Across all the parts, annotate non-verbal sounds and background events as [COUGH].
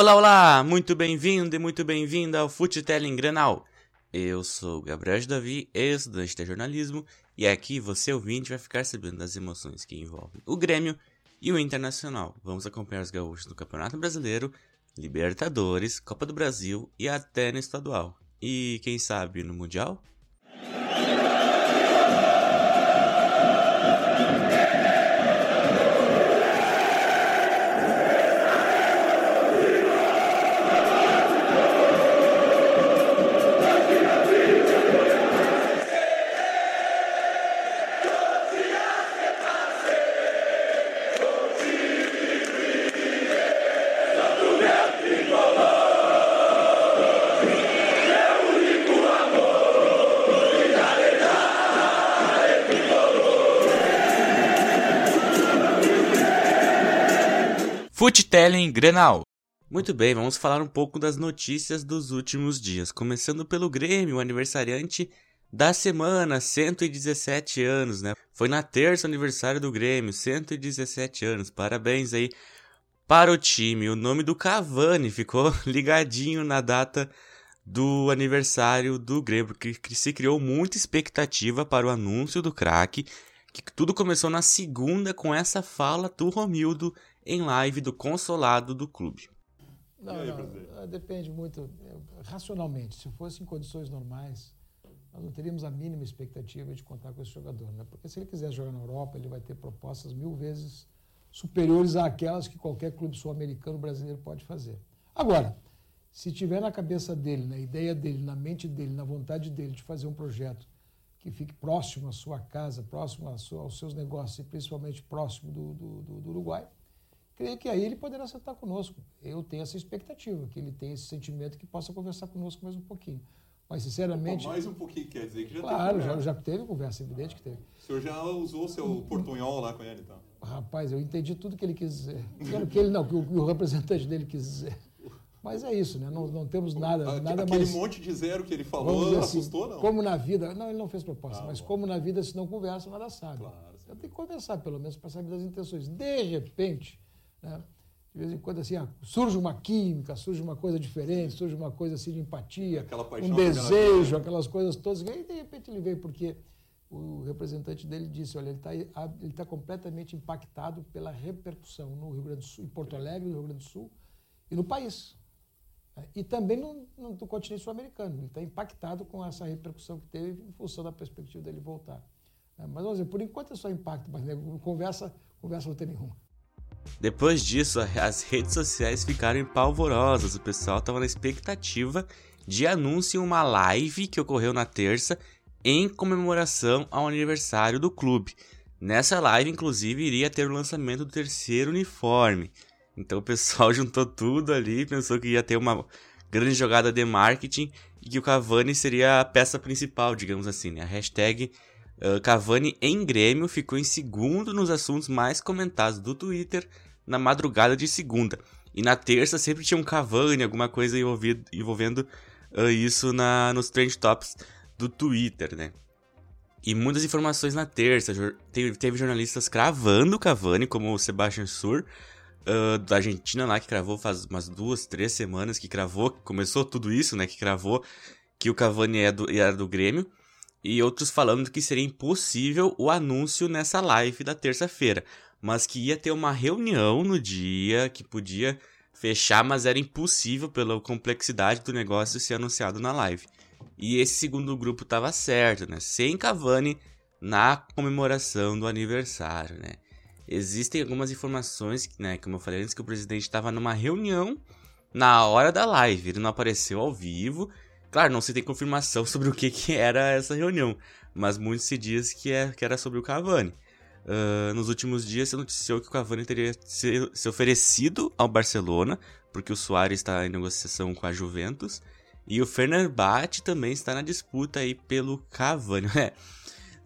Olá, olá! Muito bem-vindo e muito bem-vinda ao Futelling Granal. Eu sou Gabriel Davi, estudante de jornalismo, e aqui você ouvinte vai ficar sabendo das emoções que envolvem o Grêmio e o Internacional. Vamos acompanhar os gaúchos no Campeonato Brasileiro, Libertadores, Copa do Brasil e até no estadual. E quem sabe no Mundial? Futelling Grenal. Muito bem, vamos falar um pouco das notícias dos últimos dias. Começando pelo Grêmio, aniversariante da semana, 117 anos, né? Foi na terça aniversário do Grêmio, 117 anos. Parabéns aí para o time. O nome do Cavani ficou [LAUGHS] ligadinho na data do aniversário do Grêmio, porque se criou muita expectativa para o anúncio do craque, que tudo começou na segunda com essa fala do Romildo em live do consolado do clube. Não, não, depende muito. Racionalmente, se fosse em condições normais, nós não teríamos a mínima expectativa de contar com esse jogador. Né? Porque se ele quiser jogar na Europa, ele vai ter propostas mil vezes superiores àquelas que qualquer clube sul-americano brasileiro pode fazer. Agora, se tiver na cabeça dele, na ideia dele, na mente dele, na vontade dele de fazer um projeto que fique próximo à sua casa, próximo aos seus negócios e principalmente próximo do, do, do Uruguai, creio que aí ele poderá sentar conosco. Eu tenho essa expectativa, que ele tenha esse sentimento que possa conversar conosco mais um pouquinho. Mas, sinceramente. mais um pouquinho quer dizer que já claro, teve. Claro, já, já teve conversa, evidente que teve. O senhor já usou o seu portunhol lá com ele, então? Rapaz, eu entendi tudo que ele quis dizer. Que ele não, que o, que o representante dele quis dizer. Mas é isso, né? Não, não temos nada, Aquele nada mais... Aquele monte de zero que ele falou assim, assustou, não? Como na vida... Não, ele não fez proposta, ah, mas bom. como na vida, se não conversa, nada sabe. Claro, eu tenho que conversar, pelo menos, para saber das intenções. De repente, né? de vez em quando assim, ah, surge uma química, surge uma coisa diferente, surge uma coisa assim de empatia, um desejo, aquelas coisas todas. E aí, de repente, ele veio porque o representante dele disse, olha, ele está ele tá completamente impactado pela repercussão no Rio Grande do Sul, em Porto Alegre, no Rio Grande do Sul e no país. E também no, no, no continente sul-americano. Ele está impactado com essa repercussão que teve em função da perspectiva dele voltar. Mas vamos dizer, por enquanto é só impacto, mas né, conversa, conversa não tem nenhuma. Depois disso, as redes sociais ficaram empalvorosas. O pessoal estava na expectativa de anúncio em uma live que ocorreu na terça em comemoração ao aniversário do clube. Nessa live, inclusive, iria ter o lançamento do terceiro uniforme. Então o pessoal [LAUGHS] juntou tudo ali, pensou que ia ter uma grande jogada de marketing e que o Cavani seria a peça principal, digamos assim. Né? A hashtag uh, Cavani em Grêmio ficou em segundo nos assuntos mais comentados do Twitter na madrugada de segunda. E na terça sempre tinha um Cavani, alguma coisa envolvido, envolvendo uh, isso na, nos trend tops do Twitter, né? E muitas informações na terça. Teve, teve jornalistas cravando o Cavani, como o Sebastian Sur, uh, da Argentina lá, que cravou faz umas duas, três semanas, que cravou, começou tudo isso, né? Que cravou que o Cavani era é do, era do Grêmio. E outros falando que seria impossível o anúncio nessa live da terça-feira. Mas que ia ter uma reunião no dia que podia fechar, mas era impossível pela complexidade do negócio ser anunciado na live. E esse segundo grupo estava certo, né? Sem Cavani na comemoração do aniversário, né? Existem algumas informações, né, como eu falei antes, que o presidente estava numa reunião na hora da live. Ele não apareceu ao vivo. Claro, não se tem confirmação [LAUGHS] sobre o que, que era essa reunião, mas muito se diz que, é, que era sobre o Cavani. Uh, nos últimos dias se noticiou que o Cavani teria se, se oferecido ao Barcelona, porque o Soares está em negociação com a Juventus, e o Fenerbahçe também está na disputa aí pelo Cavani. [LAUGHS] É,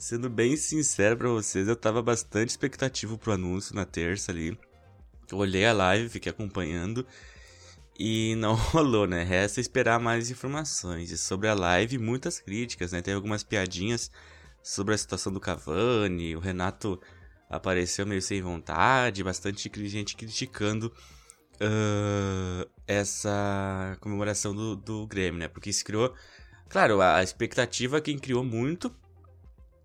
Sendo bem sincero para vocês, eu tava bastante expectativo pro anúncio na terça ali. Olhei a live, fiquei acompanhando e não [LAUGHS] rolou, né? Resta esperar mais informações. E sobre a live, muitas críticas, né? Teve algumas piadinhas sobre a situação do Cavani, o Renato apareceu meio sem vontade, bastante gente criticando uh, essa comemoração do, do Grêmio, né? Porque se criou. Claro, a expectativa quem criou muito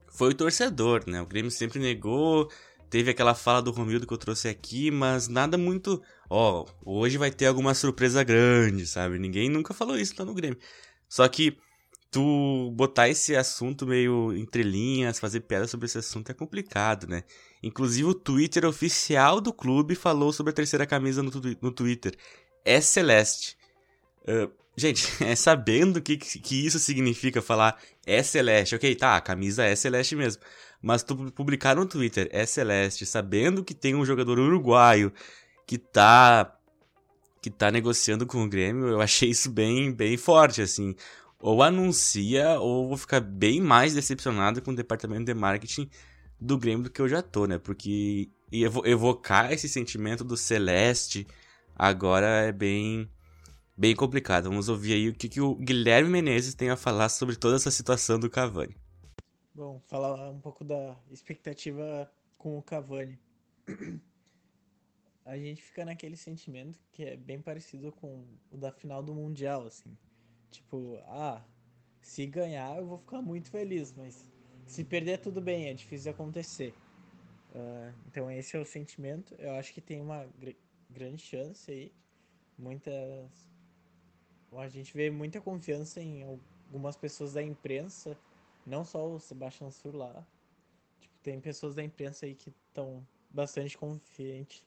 foi o torcedor, né? O Grêmio sempre negou. Teve aquela fala do Romildo que eu trouxe aqui, mas nada muito. Ó, oh, hoje vai ter alguma surpresa grande, sabe? Ninguém nunca falou isso lá no Grêmio. Só que tu botar esse assunto meio entre linhas, fazer piada sobre esse assunto é complicado, né? Inclusive o Twitter oficial do clube falou sobre a terceira camisa no, no Twitter. É celeste. Uh, gente, [LAUGHS] é sabendo o que, que isso significa falar é celeste. Ok, tá, a camisa é celeste mesmo. Mas tu publicar no Twitter é celeste, sabendo que tem um jogador uruguaio que tá que tá negociando com o Grêmio, eu achei isso bem, bem forte, assim ou anuncia, ou vou ficar bem mais decepcionado com o departamento de marketing do Grêmio do que eu já tô, né? Porque evocar esse sentimento do Celeste agora é bem bem complicado. Vamos ouvir aí o que, que o Guilherme Menezes tem a falar sobre toda essa situação do Cavani. Bom, falar um pouco da expectativa com o Cavani. A gente fica naquele sentimento que é bem parecido com o da final do Mundial, assim. Tipo, ah, se ganhar eu vou ficar muito feliz, mas se perder tudo bem, é difícil de acontecer. Uh, então esse é o sentimento. Eu acho que tem uma gr grande chance aí. Muitas. A gente vê muita confiança em algumas pessoas da imprensa, não só o Sebastião Sur lá. Tipo, tem pessoas da imprensa aí que estão bastante confiantes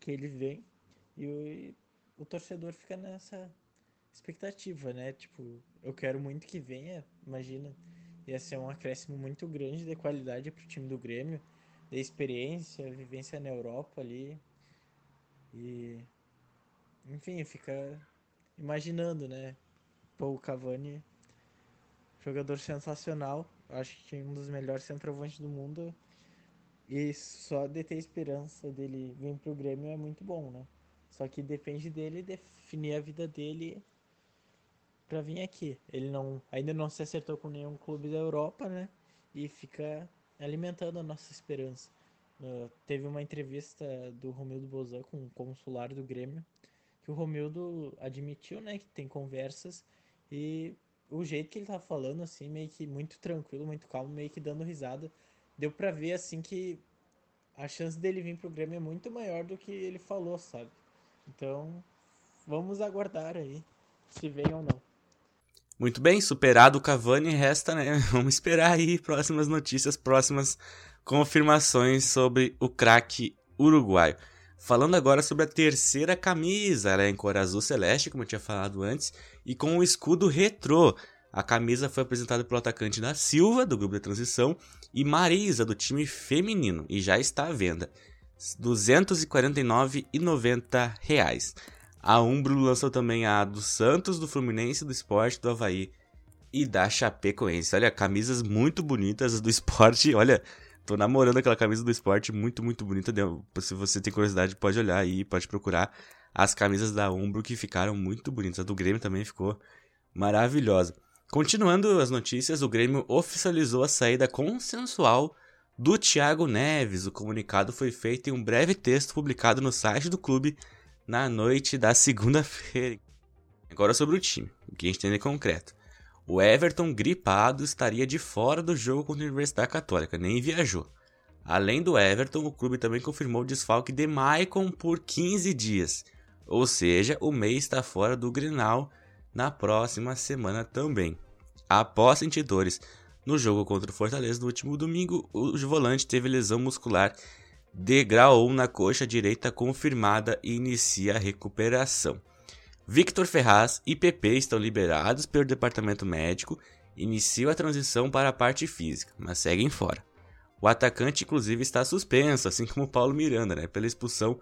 que ele vem. E o, o torcedor fica nessa expectativa, né? Tipo, eu quero muito que venha, imagina. Ia ser um acréscimo muito grande de qualidade pro time do Grêmio, de experiência, vivência na Europa ali. E. Enfim, fica imaginando, né? Pô, o Cavani, jogador sensacional. Acho que um dos melhores centroavantes do mundo. E só de ter esperança dele vir pro Grêmio é muito bom, né? Só que depende dele definir a vida dele para vir aqui. Ele não ainda não se acertou com nenhum clube da Europa, né? E fica alimentando a nossa esperança. Uh, teve uma entrevista do Romildo Bozan com o consular do Grêmio, que o Romildo admitiu, né, que tem conversas e o jeito que ele tava falando assim, meio que muito tranquilo, muito calmo, meio que dando risada, deu para ver assim que a chance dele vir pro Grêmio é muito maior do que ele falou, sabe? Então, vamos aguardar aí se vem ou não. Muito bem, superado o Cavani, resta, né? [LAUGHS] Vamos esperar aí próximas notícias, próximas confirmações sobre o craque uruguaio. Falando agora sobre a terceira camisa, ela é em cor azul celeste, como eu tinha falado antes, e com o escudo retrô. A camisa foi apresentada pelo atacante da Silva, do grupo de transição, e Marisa, do time feminino, e já está à venda. R$ 249,90. A Umbro lançou também a do Santos, do Fluminense, do Esporte, do Havaí e da Chapecoense. Olha, camisas muito bonitas do esporte. [LAUGHS] Olha, tô namorando aquela camisa do esporte muito, muito bonita. Se você tem curiosidade, pode olhar aí, pode procurar as camisas da Umbro que ficaram muito bonitas. A do Grêmio também ficou maravilhosa. Continuando as notícias, o Grêmio oficializou a saída consensual do Thiago Neves. O comunicado foi feito em um breve texto publicado no site do clube na noite da segunda-feira. Agora sobre o time, o que a gente tem de concreto. O Everton, gripado, estaria de fora do jogo contra a Universidade Católica, nem viajou. Além do Everton, o clube também confirmou o desfalque de Maicon por 15 dias, ou seja, o mês está fora do Grenal na próxima semana também. Após sentir dores no jogo contra o Fortaleza no último domingo, o volante teve lesão muscular Degrau 1 na coxa direita confirmada e inicia a recuperação. Victor Ferraz e PP estão liberados pelo departamento médico e iniciam a transição para a parte física, mas seguem fora. O atacante, inclusive, está suspenso, assim como Paulo Miranda, né, pela expulsão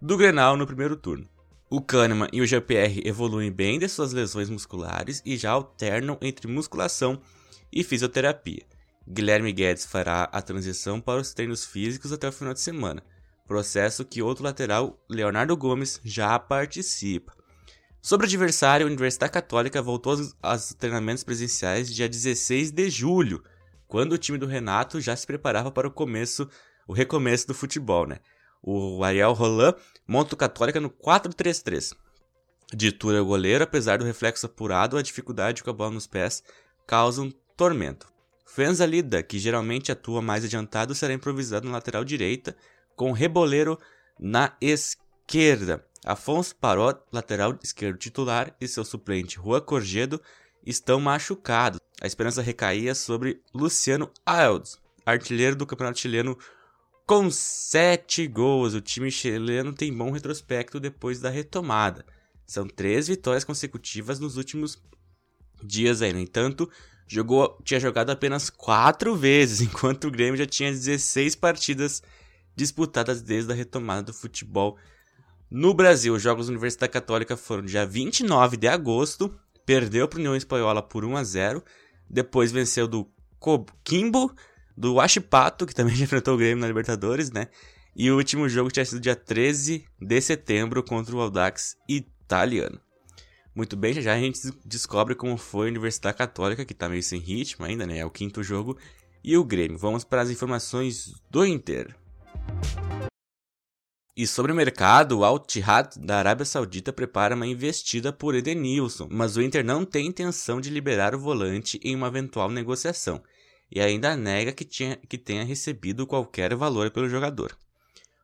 do Grenal no primeiro turno. O Kahneman e o GPR evoluem bem de suas lesões musculares e já alternam entre musculação e fisioterapia. Guilherme Guedes fará a transição para os treinos físicos até o final de semana, processo que outro lateral, Leonardo Gomes, já participa. Sobre o adversário, a Universidade Católica voltou aos treinamentos presenciais dia 16 de julho, quando o time do Renato já se preparava para o começo, o recomeço do futebol, né? O Ariel Roland monta o Católica no 4-3-3. Ditura é o goleiro, apesar do reflexo apurado, a dificuldade com a bola nos pés causa um tormento. Fenza Lida, que geralmente atua mais adiantado, será improvisado na lateral direita, com Reboleiro na esquerda. Afonso Parot, lateral esquerdo titular, e seu suplente Juan Corgedo estão machucados. A esperança recaía sobre Luciano Alves, artilheiro do campeonato chileno com 7 gols. O time chileno tem bom retrospecto depois da retomada. São três vitórias consecutivas nos últimos dias aí. No entanto, jogou, tinha jogado apenas quatro vezes, [LAUGHS] enquanto o Grêmio já tinha 16 partidas disputadas desde a retomada do futebol no Brasil. Os Jogos da Universidade Católica foram dia 29 de agosto, perdeu para a União Espanhola por 1 a 0, depois venceu do Coquimbo, do Huachipato, que também [LAUGHS] enfrentou o Grêmio na Libertadores, né? E o último jogo tinha sido dia 13 de setembro contra o Audax italiano. Muito bem, já, já a gente descobre como foi a Universidade Católica, que tá meio sem ritmo ainda, né? É o quinto jogo. E o Grêmio. Vamos para as informações do Inter. E sobre o mercado, o Al-Ittihad da Arábia Saudita prepara uma investida por Edenilson, mas o Inter não tem intenção de liberar o volante em uma eventual negociação, e ainda nega que, tinha, que tenha recebido qualquer valor pelo jogador.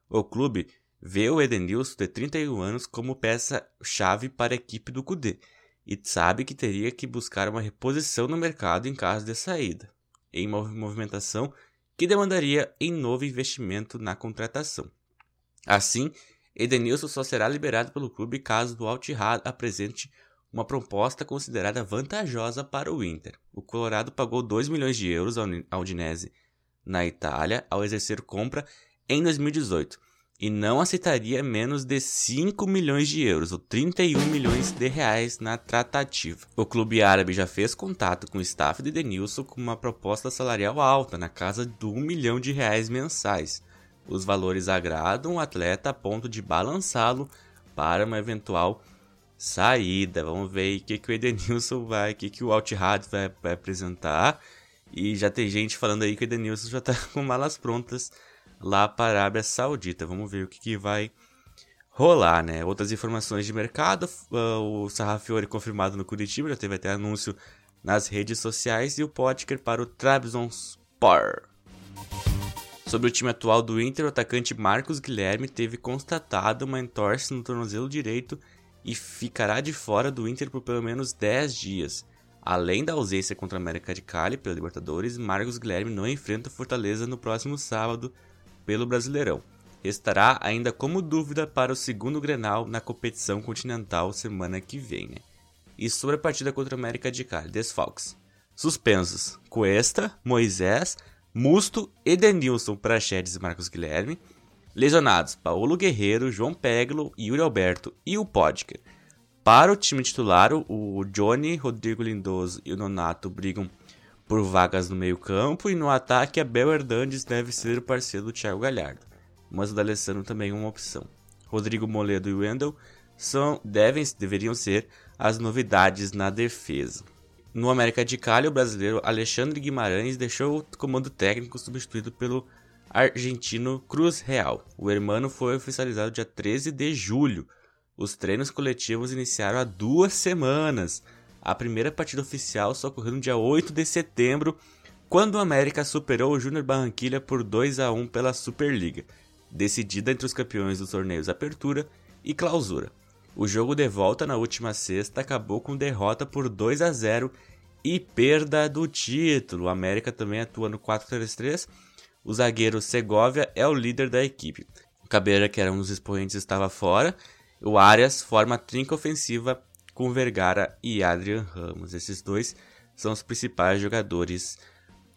O clube vê o Edenilson de 31 anos como peça-chave para a equipe do Cudê e sabe que teria que buscar uma reposição no mercado em caso de saída, em uma movimentação que demandaria em novo investimento na contratação. Assim, Edenilson só será liberado pelo clube caso o Al-Ittihad apresente uma proposta considerada vantajosa para o Inter. O Colorado pagou 2 milhões de euros ao Udinese na Itália ao exercer compra em 2018 e não aceitaria menos de 5 milhões de euros, ou 31 milhões de reais na tratativa. O clube árabe já fez contato com o staff de Denilson com uma proposta salarial alta, na casa de 1 milhão de reais mensais. Os valores agradam o atleta a ponto de balançá-lo para uma eventual saída. Vamos ver o que, que o Edenilson vai, o que, que o Altirad vai, vai apresentar. E já tem gente falando aí que o Edenilson já está [LAUGHS] com malas prontas lá para a Arábia Saudita. Vamos ver o que, que vai rolar, né? Outras informações de mercado, uh, o Sarrafiore confirmado no Curitiba, já teve até anúncio nas redes sociais, e o Potker para o Trabzonspor. Sobre o time atual do Inter, o atacante Marcos Guilherme teve constatado uma entorse no tornozelo direito e ficará de fora do Inter por pelo menos 10 dias. Além da ausência contra a América de Cali pela Libertadores, Marcos Guilherme não enfrenta Fortaleza no próximo sábado pelo Brasileirão. Estará ainda como dúvida para o segundo Grenal na competição continental semana que vem. Né? E sobre a partida contra a América de Cali, desfalques. Suspensos: Cuesta, Moisés, Musto, Edenilson, Praxedes e Marcos Guilherme. Lesionados: Paulo Guerreiro, João Peglo, Yuri Alberto e o Podker. Para o time titular, o Johnny, Rodrigo Lindoso e o Nonato brigam por vagas no meio-campo e no ataque, Abel Hernandes deve ser o parceiro do Thiago Galhardo, mas o D'Alessandro também é uma opção. Rodrigo Moledo e Wendel são, devem, deveriam ser as novidades na defesa. No América de Cali, o brasileiro Alexandre Guimarães deixou o comando técnico substituído pelo argentino Cruz Real. O hermano foi oficializado dia 13 de julho. Os treinos coletivos iniciaram há duas semanas. A primeira partida oficial só ocorreu no dia 8 de setembro, quando o América superou o Júnior Barranquilha por 2 a 1 pela Superliga, decidida entre os campeões dos torneios Apertura e Clausura. O jogo de volta na última sexta acabou com derrota por 2 a 0 e perda do título. O América também atua no 4-3-3. O zagueiro Segovia é o líder da equipe. O Cabeira, que era um dos expoentes, estava fora. O Arias forma a trinca ofensiva com Vergara e Adrian Ramos. Esses dois são os principais jogadores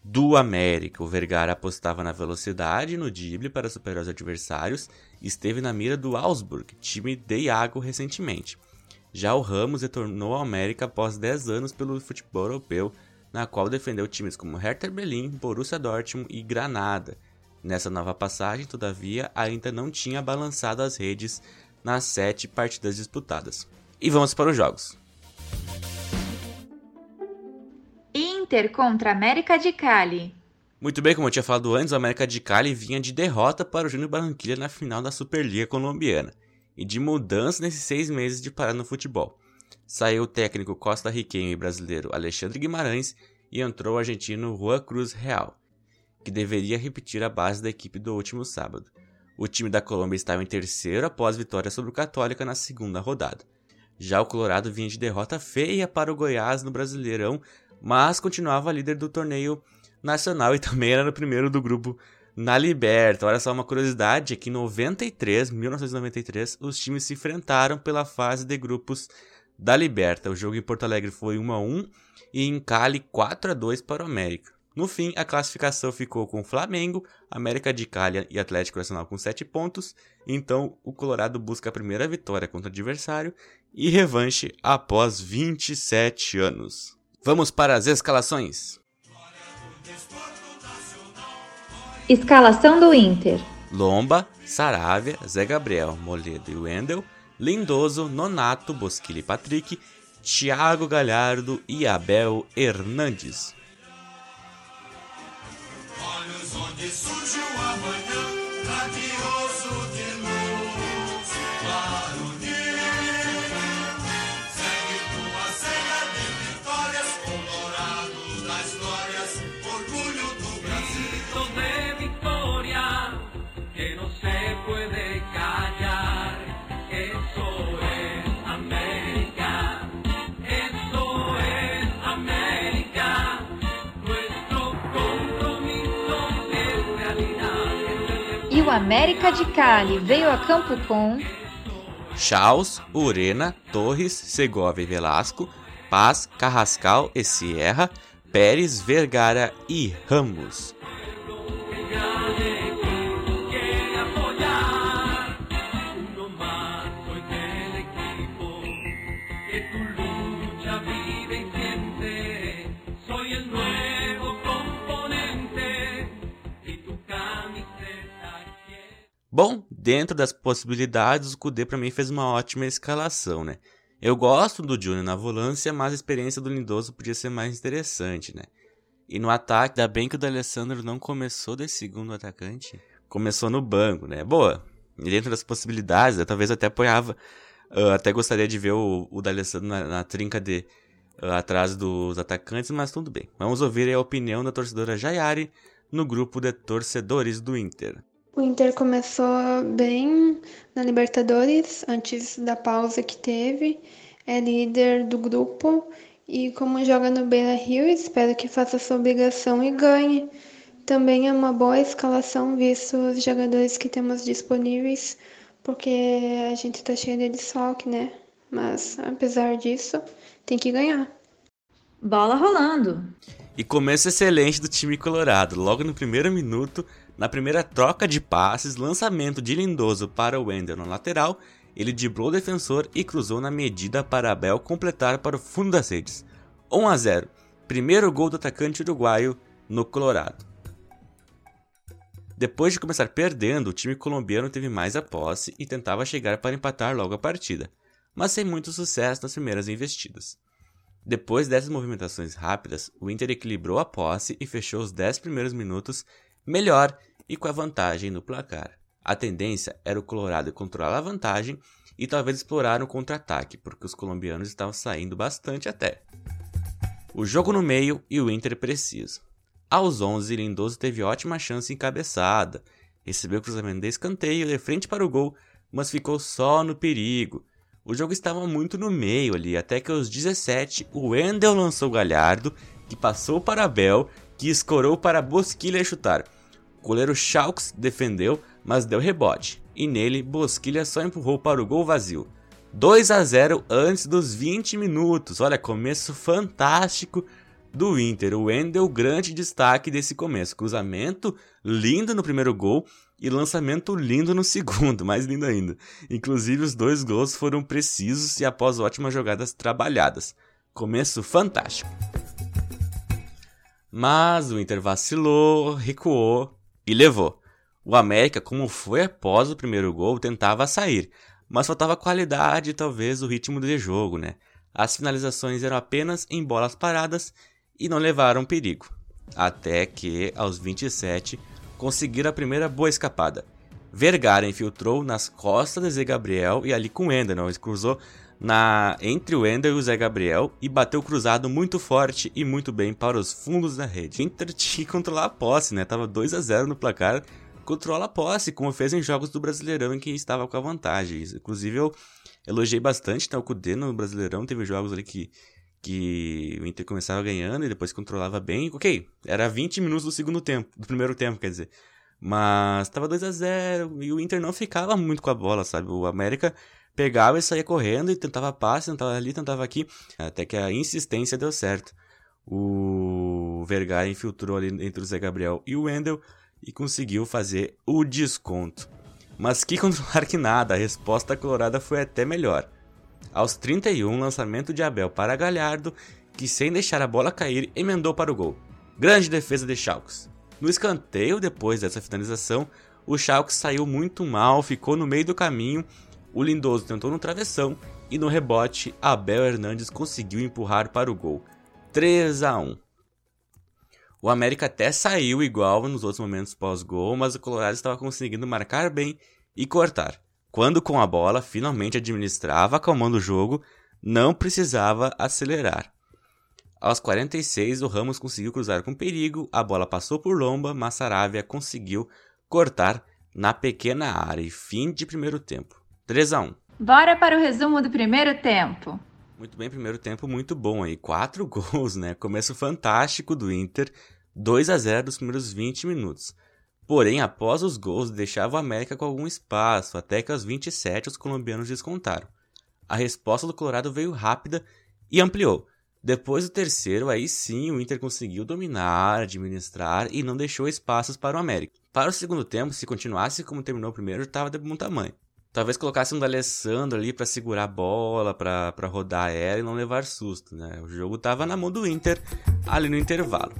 do América. O Vergara apostava na velocidade no drible para superar os adversários esteve na mira do Augsburg, time de Iago recentemente. Já o Ramos retornou ao América após 10 anos pelo futebol europeu, na qual defendeu times como Hertha Berlim, Borussia Dortmund e Granada. Nessa nova passagem, todavia, ainda não tinha balançado as redes nas sete partidas disputadas. E vamos para os jogos. Inter contra América de Cali. Muito bem, como eu tinha falado antes, o América de Cali vinha de derrota para o Júnior Barranquilla na final da Superliga Colombiana e de mudança nesses seis meses de parada no futebol. Saiu o técnico costa-riquenho e brasileiro Alexandre Guimarães e entrou o argentino Juan Cruz Real, que deveria repetir a base da equipe do último sábado. O time da Colômbia estava em terceiro após vitória sobre o Católica na segunda rodada. Já o Colorado vinha de derrota feia para o Goiás no Brasileirão, mas continuava líder do torneio nacional e também era o primeiro do grupo na Liberta. Olha só uma curiosidade, é que em 93, 1993, os times se enfrentaram pela fase de grupos da Liberta. O jogo em Porto Alegre foi 1 a 1 e em Cali 4 a 2 para o América. No fim, a classificação ficou com Flamengo, América de Cali e Atlético Nacional com 7 pontos. Então, o Colorado busca a primeira vitória contra o adversário e revanche após 27 anos. Vamos para as escalações. Escalação do Inter: Lomba, Saravia, Zé Gabriel, Moledo e Wendel, Lindoso, Nonato, Bosquilha e Patrick, Thiago Galhardo e Abel Hernandes. Olhos onde surge o amanhã, radioso América de Cali veio a campo com Chaus, Urena, Torres, Segovia e Velasco, Paz, Carrascal e Sierra, Pérez, Vergara e Ramos. Bom, dentro das possibilidades, o Kudê para mim fez uma ótima escalação, né? Eu gosto do Júnior na volância, mas a experiência do Lindoso podia ser mais interessante, né? E no ataque, ainda bem que o D'Alessandro não começou de segundo atacante, começou no banco, né? Boa, dentro das possibilidades, eu talvez até apoiava, uh, até gostaria de ver o, o D'Alessandro na, na trinca de uh, atrás dos atacantes, mas tudo bem. Vamos ouvir a opinião da torcedora Jayari no grupo de torcedores do Inter. O Inter começou bem na Libertadores, antes da pausa que teve. É líder do grupo e, como joga no Beira Rio, espero que faça sua obrigação e ganhe. Também é uma boa escalação, visto os jogadores que temos disponíveis, porque a gente tá cheio de desfalque, né? Mas, apesar disso, tem que ganhar. Bola rolando. E começo excelente do time colorado. Logo no primeiro minuto, na primeira troca de passes, lançamento de Lindoso para o Wendel na lateral, ele driblou o defensor e cruzou na medida para Abel completar para o fundo das redes. 1 a 0. Primeiro gol do atacante uruguaio no Colorado. Depois de começar perdendo, o time colombiano teve mais a posse e tentava chegar para empatar logo a partida, mas sem muito sucesso nas primeiras investidas. Depois dessas movimentações rápidas, o Inter equilibrou a posse e fechou os 10 primeiros minutos melhor e com a vantagem no placar. A tendência era o Colorado controlar a vantagem e talvez explorar um contra-ataque, porque os colombianos estavam saindo bastante até. O jogo no meio e o Inter preciso. Aos 11, Lindoso teve ótima chance encabeçada, recebeu o cruzamento de escanteio de frente para o gol, mas ficou só no perigo. O jogo estava muito no meio ali, até que aos 17 o Wendel lançou o Galhardo, que passou para Abel, que escorou para Bosquilha chutar. O goleiro Schalks defendeu, mas deu rebote, e nele Bosquilha só empurrou para o gol vazio. 2 a 0 antes dos 20 minutos. Olha, começo fantástico do Inter. O Wendel, grande destaque desse começo. Cruzamento lindo no primeiro gol e lançamento lindo no segundo, [LAUGHS] mais lindo ainda. Inclusive, os dois gols foram precisos e após ótimas jogadas trabalhadas. Começo fantástico. Mas o Inter vacilou, recuou e levou. O América, como foi após o primeiro gol, tentava sair, mas faltava qualidade e talvez o ritmo de jogo, né? As finalizações eram apenas em bolas paradas e não levaram perigo. Até que, aos 27, conseguiram a primeira boa escapada. Vergara infiltrou nas costas de Zé Gabriel e ali com Ender, não, ele cruzou na entre o Ender e o Zé Gabriel e bateu cruzado muito forte e muito bem para os fundos da rede. Inter tinha que controlar a posse, né? Tava 2 a 0 no placar, controla a posse, como fez em jogos do Brasileirão em que estava com a vantagem. Inclusive eu elogiei bastante né, o Cudê no Brasileirão, teve jogos ali que que o Inter começava ganhando e depois controlava bem. Ok, era 20 minutos do segundo tempo, do primeiro tempo, quer dizer. Mas estava 2 a 0 e o Inter não ficava muito com a bola, sabe? O América pegava e saía correndo e tentava passe, tentava ali, tentava aqui, até que a insistência deu certo. O Vergara infiltrou ali entre o Zé Gabriel e o Wendel e conseguiu fazer o desconto. Mas que controlar que nada, a resposta colorada foi até melhor. Aos 31, lançamento de Abel para Galhardo, que sem deixar a bola cair, emendou para o gol. Grande defesa de Schalks. No escanteio, depois dessa finalização, o Schalke saiu muito mal, ficou no meio do caminho, o Lindoso tentou no travessão e no rebote, Abel Hernandes conseguiu empurrar para o gol. 3 a 1. O América até saiu igual nos outros momentos pós-gol, mas o Colorado estava conseguindo marcar bem e cortar. Quando com a bola finalmente administrava, acalmando o jogo, não precisava acelerar. Aos 46, o Ramos conseguiu cruzar com perigo, a bola passou por Lomba, mas Saravia conseguiu cortar na pequena área e fim de primeiro tempo. 3 a 1. Bora para o resumo do primeiro tempo. Muito bem, primeiro tempo muito bom aí, quatro [LAUGHS] gols, né? Começo fantástico do Inter, 2 a 0 nos primeiros 20 minutos. Porém, após os gols, deixava o América com algum espaço, até que aos 27 os colombianos descontaram. A resposta do Colorado veio rápida e ampliou. Depois do terceiro, aí sim o Inter conseguiu dominar, administrar e não deixou espaços para o América. Para o segundo tempo, se continuasse como terminou o primeiro, estava de bom tamanho. Talvez colocasse um D'Alessandro ali para segurar a bola, para rodar ela e não levar susto, né? O jogo estava na mão do Inter ali no intervalo.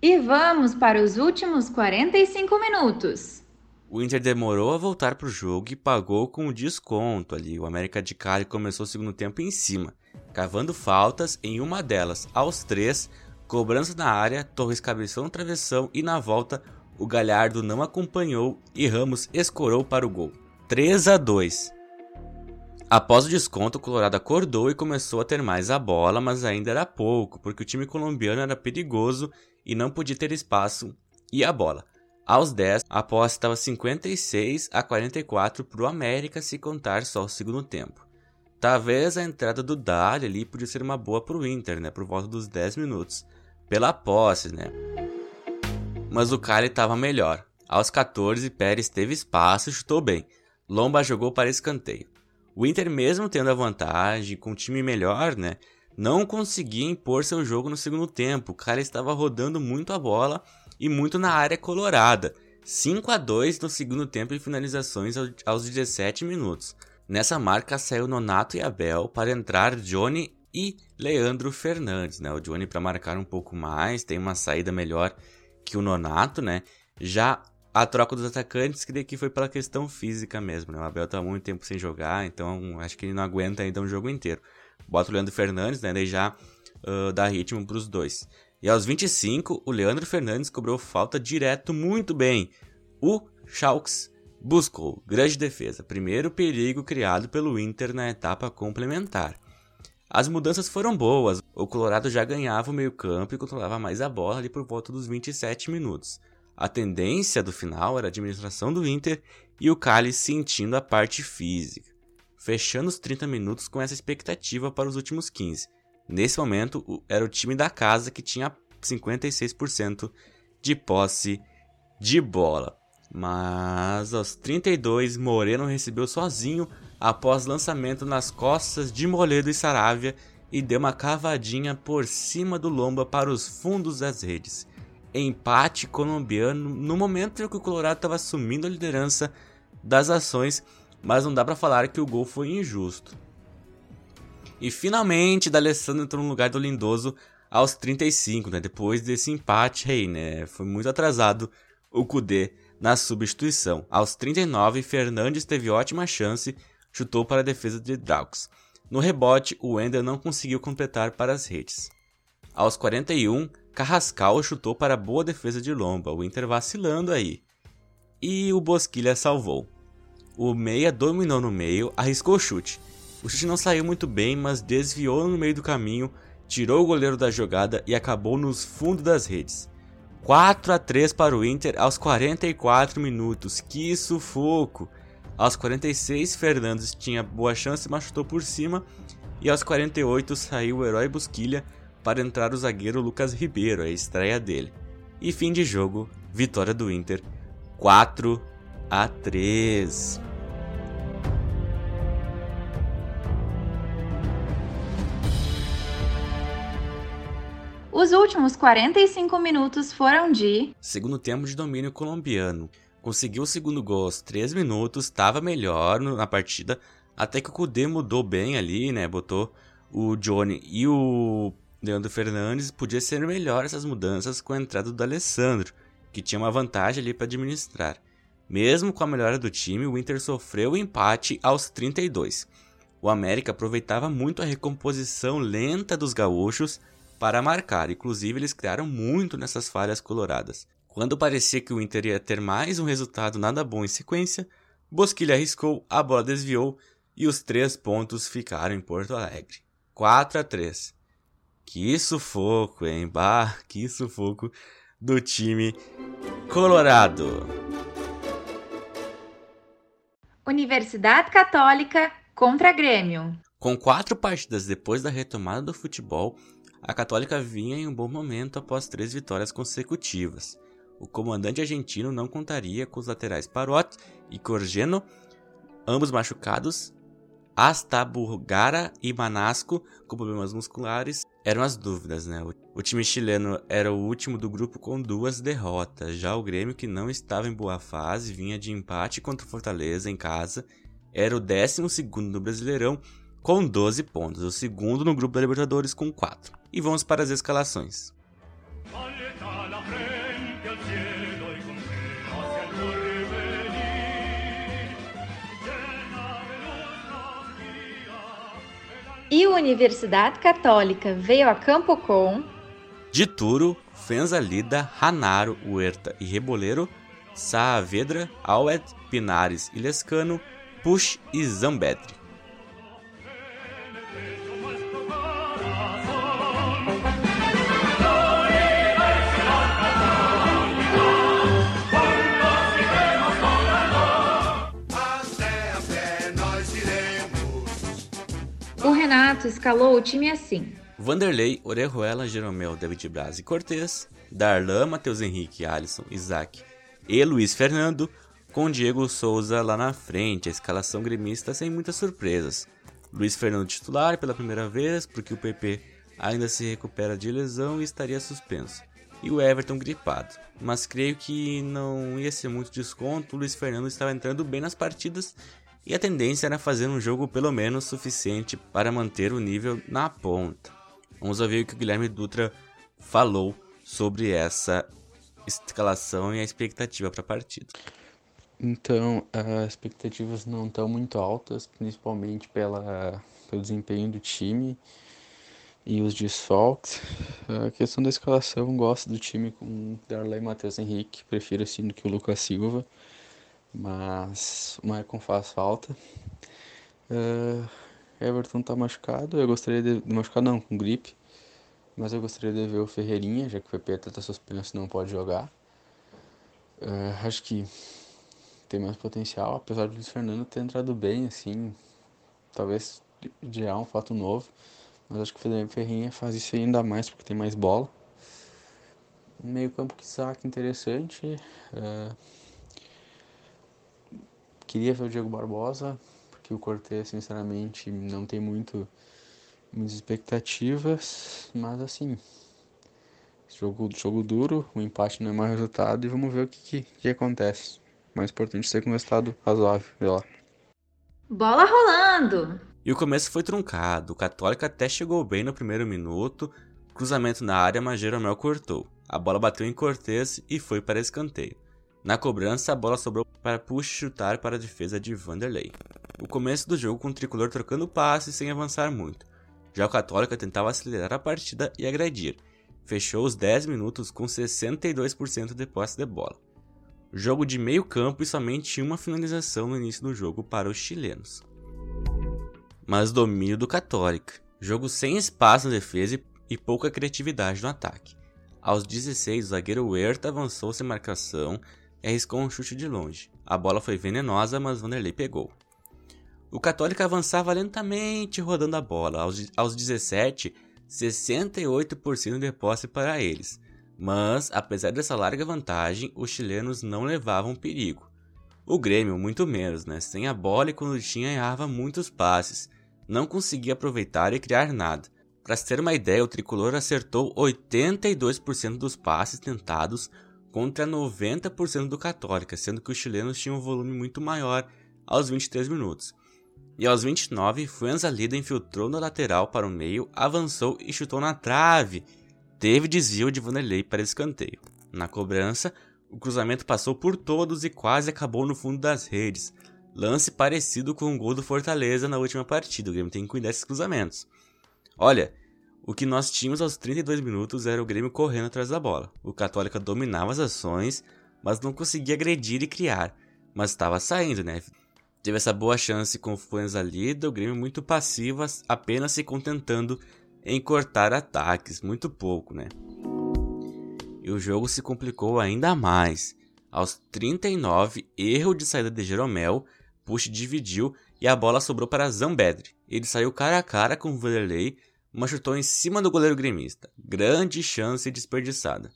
E vamos para os últimos 45 minutos. O Inter demorou a voltar para o jogo e pagou com o desconto ali. O América de Cali começou o segundo tempo em cima, cavando faltas em uma delas. Aos três, cobrança na área, Torres cabeçou no travessão e na volta o Galhardo não acompanhou e Ramos escorou para o gol. 3 a 2. Após o desconto, o Colorado acordou e começou a ter mais a bola, mas ainda era pouco, porque o time colombiano era perigoso e não podia ter espaço e a bola. Aos 10, a posse estava 56 a 44 para o América se contar só o segundo tempo. Talvez a entrada do Dali ali podia ser uma boa para o Inter, né, por volta dos 10 minutos, pela posse, né. Mas o Cali estava melhor. Aos 14, Pérez teve espaço e chutou bem. Lomba jogou para escanteio. O Inter, mesmo tendo a vantagem, com um time melhor, né, não conseguia impor seu jogo no segundo tempo. O cara estava rodando muito a bola e muito na área colorada. 5 a 2 no segundo tempo em finalizações aos 17 minutos. Nessa marca saiu Nonato e Abel para entrar Johnny e Leandro Fernandes, né? O Johnny para marcar um pouco mais, tem uma saída melhor que o Nonato, né? Já a troca dos atacantes, que daqui foi pela questão física mesmo, né? O Abel tá muito tempo sem jogar, então acho que ele não aguenta ainda um jogo inteiro bota o Leandro Fernandes, né? Daí já uh, dá ritmo para os dois. E aos 25, o Leandro Fernandes cobrou falta direto muito bem. O Schalks buscou grande defesa, primeiro perigo criado pelo Inter na etapa complementar. As mudanças foram boas, o Colorado já ganhava o meio-campo e controlava mais a bola ali por volta dos 27 minutos. A tendência do final era a administração do Inter e o Cali sentindo a parte física fechando os 30 minutos com essa expectativa para os últimos 15. Nesse momento, era o time da casa que tinha 56% de posse de bola. Mas aos 32, Moreno recebeu sozinho após lançamento nas costas de Moledo e Saravia e deu uma cavadinha por cima do Lomba para os fundos das redes. Empate colombiano no momento em que o Colorado estava assumindo a liderança das ações mas não dá para falar que o gol foi injusto. E finalmente, D'Alessandro entrou no lugar do Lindoso aos 35, né? Depois desse empate aí, né? Foi muito atrasado o Kudê na substituição. Aos 39, Fernandes teve ótima chance, chutou para a defesa de Daux. No rebote, o Wender não conseguiu completar para as redes. Aos 41, Carrascal chutou para boa defesa de Lomba, o Inter vacilando aí. E o Bosquilha salvou. O meia dominou no meio, arriscou o chute. O chute não saiu muito bem, mas desviou no meio do caminho, tirou o goleiro da jogada e acabou nos fundos das redes. 4 a 3 para o Inter aos 44 minutos. Que sufoco! Aos 46, Fernandes tinha boa chance, mas chutou por cima. E aos 48 saiu o herói Busquilha para entrar o zagueiro Lucas Ribeiro, a estreia dele. E fim de jogo, vitória do Inter, 4 a 3. Os últimos 45 minutos foram de. Segundo tempo de domínio colombiano. Conseguiu o segundo gol aos 3 minutos, estava melhor na partida, até que o Kudê mudou bem ali, né? Botou o Johnny e o Leandro Fernandes. Podia ser melhor essas mudanças com a entrada do Alessandro, que tinha uma vantagem ali para administrar. Mesmo com a melhora do time, o Inter sofreu o empate aos 32. O América aproveitava muito a recomposição lenta dos gaúchos para marcar, inclusive eles criaram muito nessas falhas coloradas. Quando parecia que o Inter ia ter mais um resultado nada bom em sequência, Bosquilha arriscou, a bola desviou e os três pontos ficaram em Porto Alegre. 4 a 3. Que sufoco, hein? Bah, que sufoco do time colorado. Universidade Católica contra Grêmio. Com quatro partidas depois da retomada do futebol, a Católica vinha em um bom momento após três vitórias consecutivas. O comandante argentino não contaria com os laterais Parot e Corgeno, ambos machucados. Astaburgara e Manasco, com problemas musculares, eram as dúvidas, né? O time chileno era o último do grupo com duas derrotas. Já o Grêmio, que não estava em boa fase, vinha de empate contra o Fortaleza em casa, era o 12 segundo no Brasileirão com 12 pontos, o segundo no grupo da Libertadores com 4. E vamos para as escalações. E Universidade Católica veio a campo com de Turo, Fenzalida, Hanaro, Huerta e Reboleiro, Saavedra, Aled, Pinares e Lescano, Push e Zambedri. Renato escalou o time assim. Vanderlei, Orejuela, Jeromel, David Braz e Cortez, Darlan, Matheus Henrique, Alisson, Isaac e Luiz Fernando, com Diego Souza lá na frente, a escalação gremista sem muitas surpresas. Luiz Fernando titular pela primeira vez, porque o PP ainda se recupera de lesão e estaria suspenso. E o Everton gripado. Mas creio que não ia ser muito desconto, o Luiz Fernando estava entrando bem nas partidas e a tendência era fazer um jogo pelo menos suficiente para manter o nível na ponta. Vamos ouvir o que o Guilherme Dutra falou sobre essa escalação e a expectativa para a partida. Então, as expectativas não estão muito altas, principalmente pela, pelo desempenho do time e os desfalques. A questão da escalação, gosto do time com Darley Matheus Henrique, prefiro assim do que o Lucas Silva mas o Maicon faz falta. Uh, Everton tá machucado, eu gostaria de. Machucado não, com gripe. Mas eu gostaria de ver o Ferreirinha, já que o Pepeta tá suspenso e não pode jogar. Uh, acho que tem mais potencial, apesar do Luiz Fernando ter entrado bem, assim. Talvez já um fato novo. Mas acho que o Felipe Ferreirinha faz isso ainda mais porque tem mais bola. Meio campo que saca interessante. Uh, Queria ver o Diego Barbosa, porque o Cortez, sinceramente, não tem muito, muitas expectativas, mas assim, jogo, jogo duro, o empate não é mais resultado e vamos ver o que, que, que acontece. Mais importante é ser com um resultado razoável, sei lá. Bola rolando! E o começo foi truncado, o Católico até chegou bem no primeiro minuto, cruzamento na área, mas Jeromel cortou. A bola bateu em Cortez e foi para escanteio. Na cobrança, a bola sobrou para Push chutar para a defesa de Vanderlei. O começo do jogo com o tricolor trocando passes sem avançar muito. Já o Católica tentava acelerar a partida e agredir. fechou os 10 minutos com 62% de posse de bola. Jogo de meio campo e somente uma finalização no início do jogo para os chilenos. Mas domínio do Católica. Jogo sem espaço na defesa e pouca criatividade no ataque. Aos 16, o zagueiro Huerta avançou sem marcação e arriscou um chute de longe. A bola foi venenosa, mas Vanderlei pegou. O Católica avançava lentamente rodando a bola. Aos, aos 17, 68% de posse para eles. Mas, apesar dessa larga vantagem, os chilenos não levavam perigo. O Grêmio, muito menos, né? Sem a bola e quando tinha, errava muitos passes. Não conseguia aproveitar e criar nada. Para se ter uma ideia, o tricolor acertou 82% dos passes tentados contra 90% do Católica, sendo que os chilenos tinham um volume muito maior aos 23 minutos. E aos 29, Fuenza Lida infiltrou na lateral para o meio, avançou e chutou na trave. Teve desvio de Vanderlei para escanteio. Na cobrança, o cruzamento passou por todos e quase acabou no fundo das redes. Lance parecido com o gol do Fortaleza na última partida. O Grêmio tem que cuidar desses cruzamentos. Olha, o que nós tínhamos aos 32 minutos era o Grêmio correndo atrás da bola. O Católica dominava as ações, mas não conseguia agredir e criar. Mas estava saindo, né? Teve essa boa chance com o lida, o Grêmio muito passivo, apenas se contentando em cortar ataques, muito pouco, né? E o jogo se complicou ainda mais. Aos 39, erro de saída de Jeromel, Push dividiu e a bola sobrou para Zambedri. Ele saiu cara a cara com o Vanderlei, mas chutou em cima do goleiro gremista. Grande chance desperdiçada.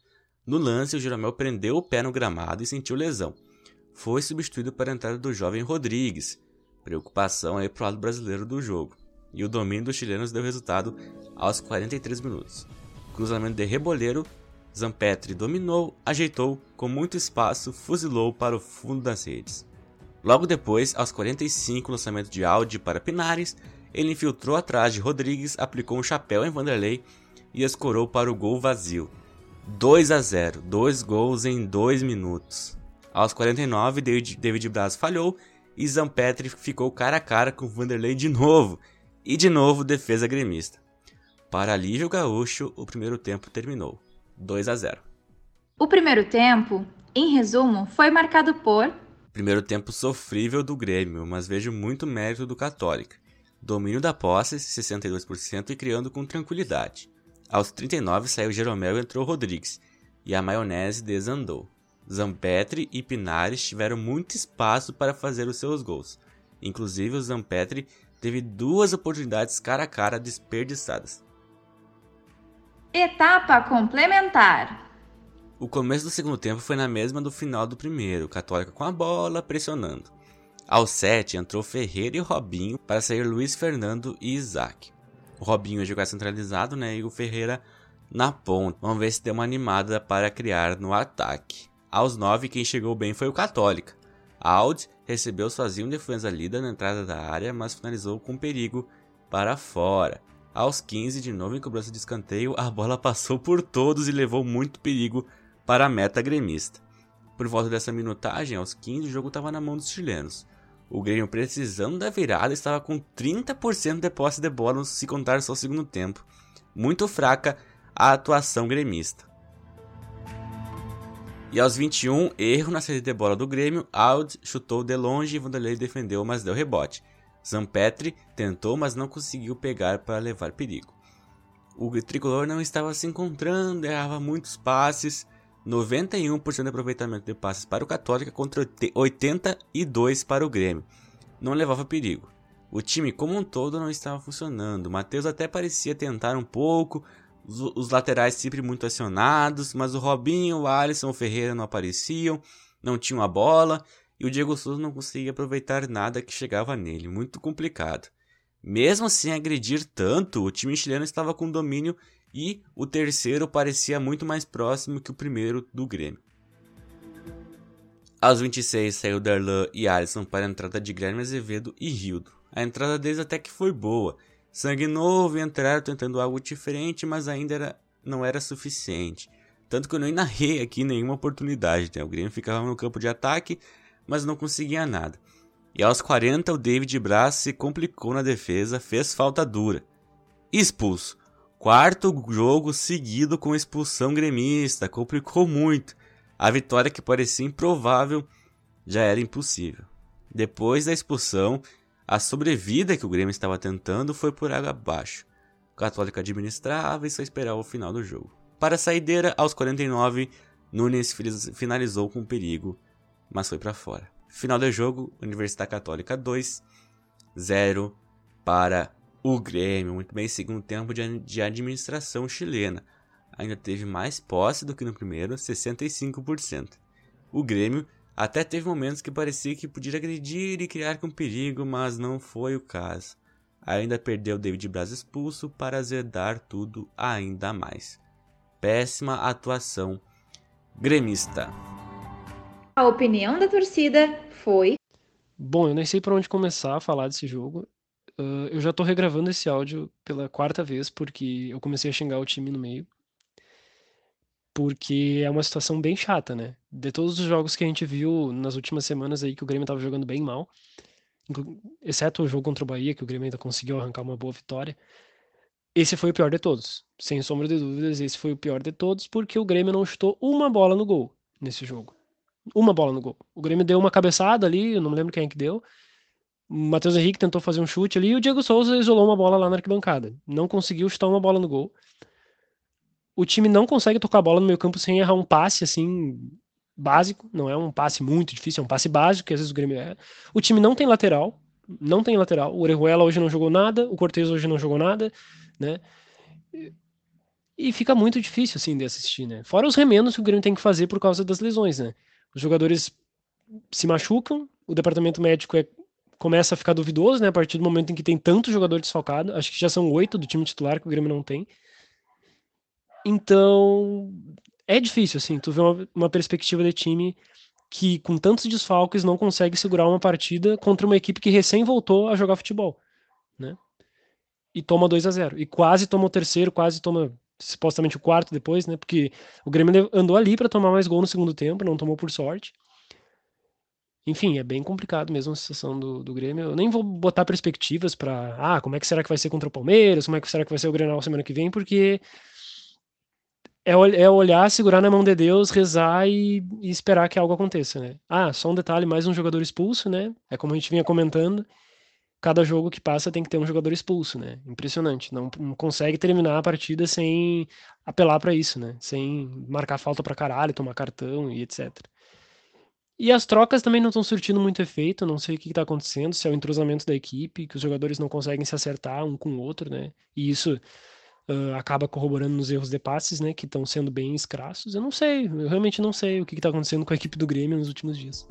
No lance, o Jeromel prendeu o pé no gramado e sentiu lesão. Foi substituído para a entrada do jovem Rodrigues. Preocupação aí pro lado brasileiro do jogo. E o domínio dos chilenos deu resultado aos 43 minutos. Cruzamento de reboleiro, Zampetri dominou, ajeitou, com muito espaço, fuzilou para o fundo das redes. Logo depois, aos 45, lançamento de Audi para Pinares, ele infiltrou atrás de Rodrigues, aplicou um chapéu em Vanderlei e escorou para o gol vazio. 2 a 0, dois gols em 2 minutos. Aos 49, David, David Braz falhou e Zampetri ficou cara a cara com Vanderlei de novo. E de novo defesa gremista. Para alívio gaúcho, o primeiro tempo terminou. 2 a 0. O primeiro tempo, em resumo, foi marcado por Primeiro tempo sofrível do Grêmio, mas vejo muito mérito do Católica. Domínio da posse, 62% e criando com tranquilidade. Aos 39 saiu Jeromel e entrou Rodrigues, e a maionese desandou. Zampetri e Pinares tiveram muito espaço para fazer os seus gols. Inclusive o Zampetri teve duas oportunidades cara a cara desperdiçadas. Etapa complementar. O começo do segundo tempo foi na mesma do final do primeiro, Católica com a bola pressionando. Aos 7 entrou Ferreira e Robinho para sair Luiz Fernando e Isaac. O Robinho jogar centralizado, né? E o Ferreira na ponta. Vamos ver se deu uma animada para criar no ataque. Aos 9, quem chegou bem foi o Católica. Audi recebeu sozinho defesa lida na entrada da área, mas finalizou com perigo para fora. Aos 15, de novo em cobrança de escanteio, a bola passou por todos e levou muito perigo para a meta gremista. Por volta dessa minutagem, aos 15, o jogo estava na mão dos chilenos. O Grêmio, precisando da virada, estava com 30% de posse de bola se contar só o segundo tempo. Muito fraca a atuação gremista. E aos 21, erro na saída de bola do Grêmio, Aud chutou de longe e Vanderlei defendeu, mas deu rebote. Zampetri tentou, mas não conseguiu pegar para levar perigo. O tricolor não estava se encontrando, errava muitos passes 91% de aproveitamento de passes para o Católica contra 82% para o Grêmio. Não levava perigo. O time como um todo não estava funcionando. Matheus até parecia tentar um pouco, os, laterais sempre muito acionados, mas o Robinho, o Alisson, o Ferreira não apareciam, não tinham a bola e o Diego Souza não conseguia aproveitar nada que chegava nele. Muito complicado. Mesmo sem agredir tanto, o time chileno estava com domínio e o terceiro parecia muito mais próximo que o primeiro do Grêmio. Aos 26 saiu Darlan e Alisson para a entrada de Guilherme Azevedo e Rildo. A entrada deles até que foi boa. Sangue novo entraram tentando algo diferente, mas ainda era, não era suficiente. Tanto que eu nem narrei aqui nenhuma oportunidade. Né? O Grêmio ficava no campo de ataque, mas não conseguia nada. E aos 40 o David Braz se complicou na defesa, fez falta dura. Expulso. Quarto jogo seguido com expulsão gremista, complicou muito. A vitória que parecia improvável já era impossível. Depois da expulsão, a sobrevida que o Grêmio estava tentando foi por água abaixo. O Católico administrava e só esperava o final do jogo. Para a saideira, aos 49, Nunes finalizou com perigo, mas foi para fora. Final do jogo, Universidade Católica 2, 0 para o Grêmio. Muito bem, segundo tempo de, de administração chilena. Ainda teve mais posse do que no primeiro, 65%. O Grêmio até teve momentos que parecia que podia agredir e criar com perigo, mas não foi o caso. Ainda perdeu David Braz expulso para azedar tudo ainda mais. Péssima atuação gremista. A opinião da torcida foi. Bom, eu nem sei por onde começar a falar desse jogo. Uh, eu já tô regravando esse áudio pela quarta vez porque eu comecei a xingar o time no meio porque é uma situação bem chata, né? De todos os jogos que a gente viu nas últimas semanas aí que o Grêmio estava jogando bem mal, exceto o jogo contra o Bahia, que o Grêmio ainda conseguiu arrancar uma boa vitória, esse foi o pior de todos. Sem sombra de dúvidas, esse foi o pior de todos, porque o Grêmio não chutou uma bola no gol nesse jogo. Uma bola no gol. O Grêmio deu uma cabeçada ali, eu não me lembro quem é que deu. Matheus Henrique tentou fazer um chute ali e o Diego Souza isolou uma bola lá na arquibancada. Não conseguiu chutar uma bola no gol o time não consegue tocar a bola no meio campo sem errar um passe, assim, básico. Não é um passe muito difícil, é um passe básico, que às vezes o Grêmio é. O time não tem lateral, não tem lateral. O Orejuela hoje não jogou nada, o Cortez hoje não jogou nada, né? E fica muito difícil, assim, de assistir, né? Fora os remendos que o Grêmio tem que fazer por causa das lesões, né? Os jogadores se machucam, o departamento médico é, começa a ficar duvidoso, né? A partir do momento em que tem tanto jogador desfalcado. Acho que já são oito do time titular que o Grêmio não tem. Então, é difícil, assim, tu vê uma, uma perspectiva de time que, com tantos desfalques, não consegue segurar uma partida contra uma equipe que recém voltou a jogar futebol, né? E toma 2 a 0 E quase toma o terceiro, quase toma supostamente o quarto depois, né? Porque o Grêmio andou ali para tomar mais gol no segundo tempo, não tomou por sorte. Enfim, é bem complicado mesmo a situação do, do Grêmio. Eu nem vou botar perspectivas para, ah, como é que será que vai ser contra o Palmeiras, como é que será que vai ser o Grenal semana que vem, porque é, é olhar, segurar na mão de Deus, rezar e, e, esperar que algo aconteça, né? Ah, só um detalhe, mais um jogador expulso, né? É como a gente vinha comentando, cada jogo que passa tem que ter um jogador expulso, né? Impressionante, não, não consegue terminar a partida sem apelar para isso, né? Sem marcar falta para caralho, tomar cartão e etc. E as trocas também não estão surtindo muito efeito, não sei o que está acontecendo, se é o entrosamento da equipe, que os jogadores não conseguem se acertar um com o outro, né? E isso uh, acaba corroborando nos erros de passes, né, que estão sendo bem escassos. Eu não sei, eu realmente não sei o que está acontecendo com a equipe do Grêmio nos últimos dias.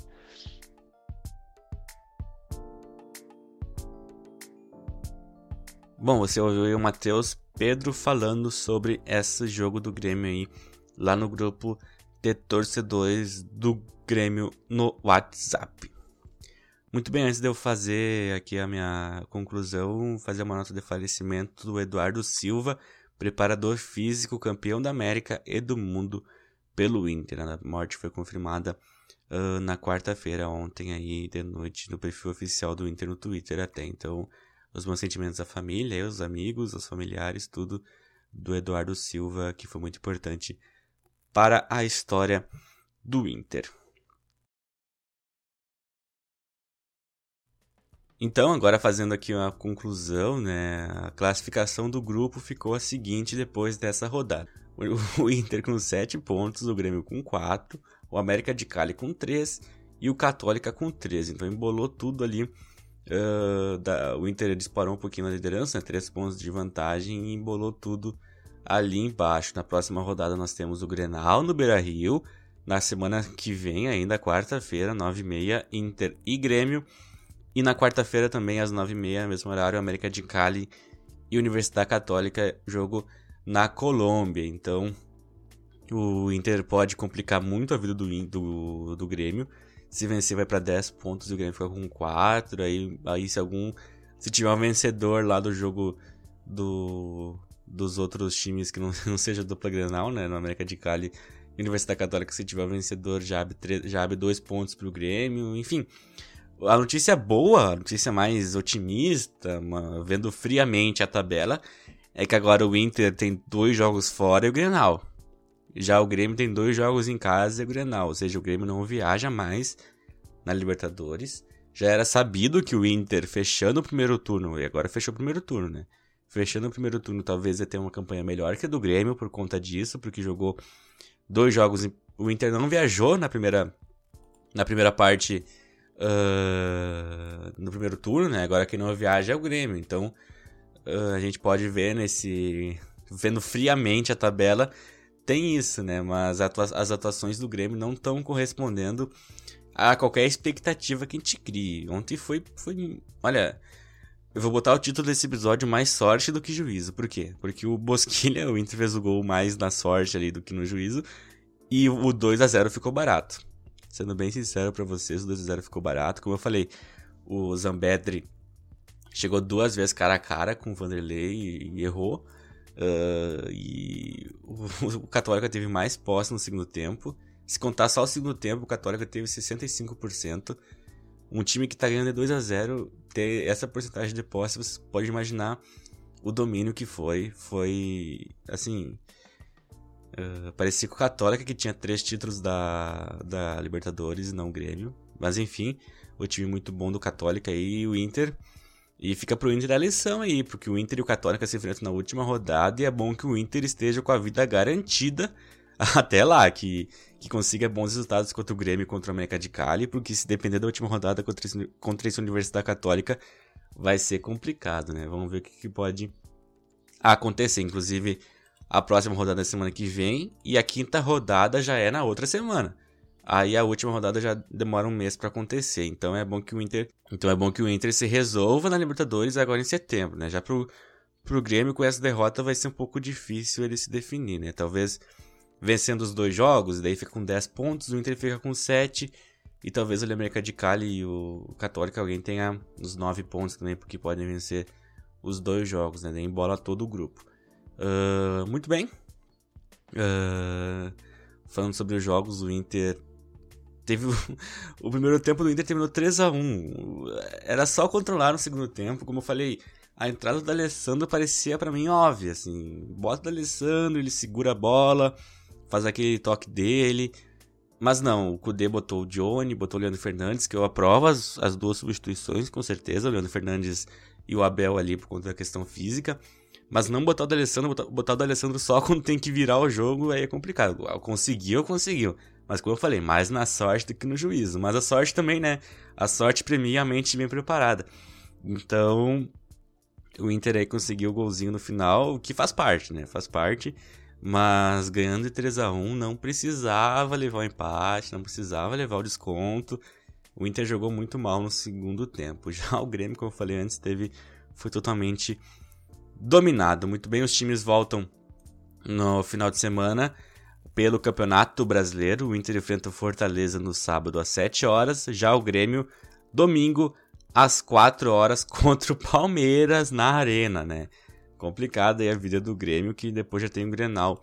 Bom, você ouviu aí o Matheus Pedro falando sobre esse jogo do Grêmio aí, lá no grupo de torcedores do Grêmio no WhatsApp. Muito bem, antes de eu fazer aqui a minha conclusão, fazer uma nota de falecimento do Eduardo Silva, preparador físico, campeão da América e do mundo pelo Inter. A morte foi confirmada uh, na quarta-feira, ontem aí de noite, no perfil oficial do Inter no Twitter até. Então, os meus sentimentos à família, os amigos, os familiares, tudo do Eduardo Silva, que foi muito importante para a história do Inter. Então, agora fazendo aqui uma conclusão, né? A classificação do grupo ficou a seguinte depois dessa rodada. O [LAUGHS] Inter com 7 pontos, o Grêmio com 4, o América de Cali com 3 e o Católica com 3. Então embolou tudo ali. Uh, da, o Inter disparou um pouquinho na liderança, né? 3 pontos de vantagem e embolou tudo ali embaixo. Na próxima rodada nós temos o Grenal no Beira Rio. Na semana que vem, ainda quarta-feira, 9h30, Inter e Grêmio. E na quarta-feira também, às 9h30, mesmo horário, América de Cali e Universidade Católica, jogo na Colômbia. Então, o Inter pode complicar muito a vida do, do, do Grêmio. Se vencer, vai para 10 pontos e o Grêmio fica com 4. Aí, aí se algum. Se tiver um vencedor lá do jogo do, dos outros times que não, [LAUGHS] não seja dupla Grenal, né? Na América de Cali Universidade Católica, se tiver vencedor, já abre, já abre dois pontos pro Grêmio. Enfim, a notícia boa, a notícia mais otimista, uma, vendo friamente a tabela, é que agora o Inter tem dois jogos fora e o Grenal. Já o Grêmio tem dois jogos em casa e o Grenal, ou seja, o Grêmio não viaja mais na Libertadores. Já era sabido que o Inter, fechando o primeiro turno, e agora fechou o primeiro turno, né? Fechando o primeiro turno, talvez ia ter uma campanha melhor que a do Grêmio por conta disso, porque jogou dois jogos. O Inter não viajou na primeira, na primeira parte uh, no primeiro turno, né? Agora quem não viaja é o Grêmio. Então uh, a gente pode ver nesse. Vendo friamente a tabela, tem isso, né? Mas as atuações do Grêmio não estão correspondendo a qualquer expectativa que a gente crie. Ontem foi. foi olha. Eu vou botar o título desse episódio mais sorte do que juízo. Por quê? Porque o Bosquilha, [LAUGHS] o Inter fez o gol mais na sorte ali do que no juízo. E o 2 a 0 ficou barato. Sendo bem sincero para vocês, o 2 a 0 ficou barato. Como eu falei, o Zambedri chegou duas vezes cara a cara com o Vanderlei e, e errou. Uh, e o, [LAUGHS] o Católica teve mais posse no segundo tempo. Se contar só o segundo tempo, o Católica teve 65% um time que tá ganhando de 2 a 0 ter essa porcentagem de posse, você pode imaginar o domínio que foi. Foi, assim. Uh, parecia com o Católica, que tinha três títulos da, da Libertadores e não o Grêmio. Mas enfim, o time muito bom do Católica e o Inter. E fica pro Inter a lição aí, porque o Inter e o Católica se enfrentam na última rodada e é bom que o Inter esteja com a vida garantida [LAUGHS] até lá, que, que consiga bons resultados contra o Grêmio e contra o América de Cali, porque se depender da última rodada contra, contra essa Universidade Católica, vai ser complicado, né? Vamos ver o que, que pode acontecer. Inclusive, a próxima rodada é semana que vem e a quinta rodada já é na outra semana. Aí a última rodada já demora um mês para acontecer. Então é bom que o Inter, então é bom que o Inter se resolva na Libertadores agora em setembro, né? Já pro pro Grêmio com essa derrota vai ser um pouco difícil ele se definir, né? Talvez vencendo os dois jogos, daí fica com 10 pontos, o Inter fica com 7, e talvez o América de Cali e o Católica alguém tenha os 9 pontos também, porque podem vencer os dois jogos, né? Daí embola todo o grupo. Uh, muito bem. Uh, falando sobre os jogos, o Inter teve o, [LAUGHS] o primeiro tempo do Inter terminou 3 a 1 Era só controlar no segundo tempo, como eu falei. A entrada do Alessandro parecia para mim óbvia, assim. Bota o Alessandro, ele segura a bola, faz aquele toque dele. Mas não, o Kudê botou o Johnny, botou o Leandro Fernandes, que eu aprovo as, as duas substituições, com certeza. O Leandro Fernandes e o Abel ali por conta da questão física. Mas não botar o D'Alessandro, botar, botar o D'Alessandro só [LAUGHS] quando tem que virar o jogo, aí é complicado. Conseguiu, conseguiu. Mas como eu falei, mais na sorte do que no juízo. Mas a sorte também, né? A sorte premia a mente bem preparada. Então, o Inter aí conseguiu o golzinho no final, que faz parte, né? Faz parte. Mas ganhando de 3 a 1 não precisava levar o empate, não precisava levar o desconto. O Inter jogou muito mal no segundo tempo. [LAUGHS] Já o Grêmio, como eu falei antes, teve foi totalmente dominado. Muito bem, os times voltam no final de semana pelo Campeonato Brasileiro. O Inter enfrenta o Fortaleza no sábado às 7 horas. Já o Grêmio, domingo, às 4 horas, [LAUGHS] contra o Palmeiras na Arena, né? Complicada aí a vida do Grêmio, que depois já tem o um Grenal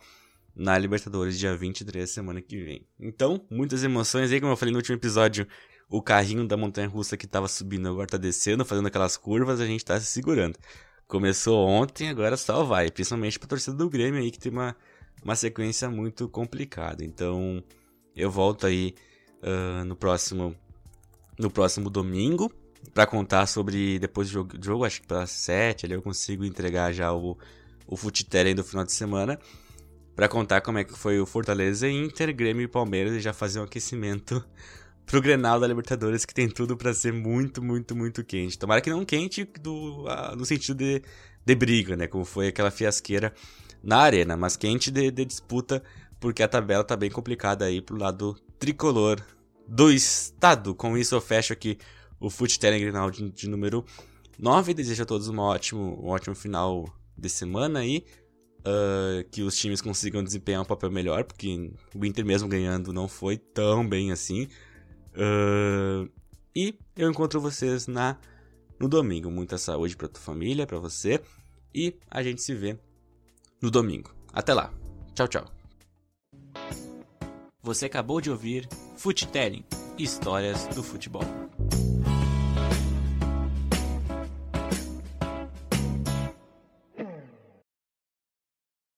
na Libertadores, dia 23, semana que vem. Então, muitas emoções aí, como eu falei no último episódio, o carrinho da montanha russa que tava subindo agora tá descendo, fazendo aquelas curvas, a gente tá se segurando. Começou ontem, agora só vai, principalmente pra torcida do Grêmio aí, que tem uma, uma sequência muito complicada. Então, eu volto aí uh, no próximo no próximo domingo para contar sobre depois do jogo, jogo acho que para 7, ali eu consigo entregar já o o Futitele do final de semana para contar como é que foi o Fortaleza, Inter, Grêmio e Palmeiras e já fazer um aquecimento [LAUGHS] pro Grenal da Libertadores que tem tudo para ser muito, muito, muito quente. Tomara que não quente do, uh, no sentido de, de briga, né, como foi aquela fiasqueira na arena, mas quente de, de disputa porque a tabela tá bem complicada aí pro lado tricolor do estado. Com isso eu fecho aqui o Foot Telegram de, de número 9. Desejo a todos um ótimo, um ótimo final de semana aí. Uh, que os times consigam desempenhar um papel melhor, porque o Inter mesmo ganhando não foi tão bem assim. Uh, e eu encontro vocês na no domingo. Muita saúde para tua família, para você. E a gente se vê no domingo. Até lá. Tchau, tchau. Você acabou de ouvir Telling Histórias do Futebol.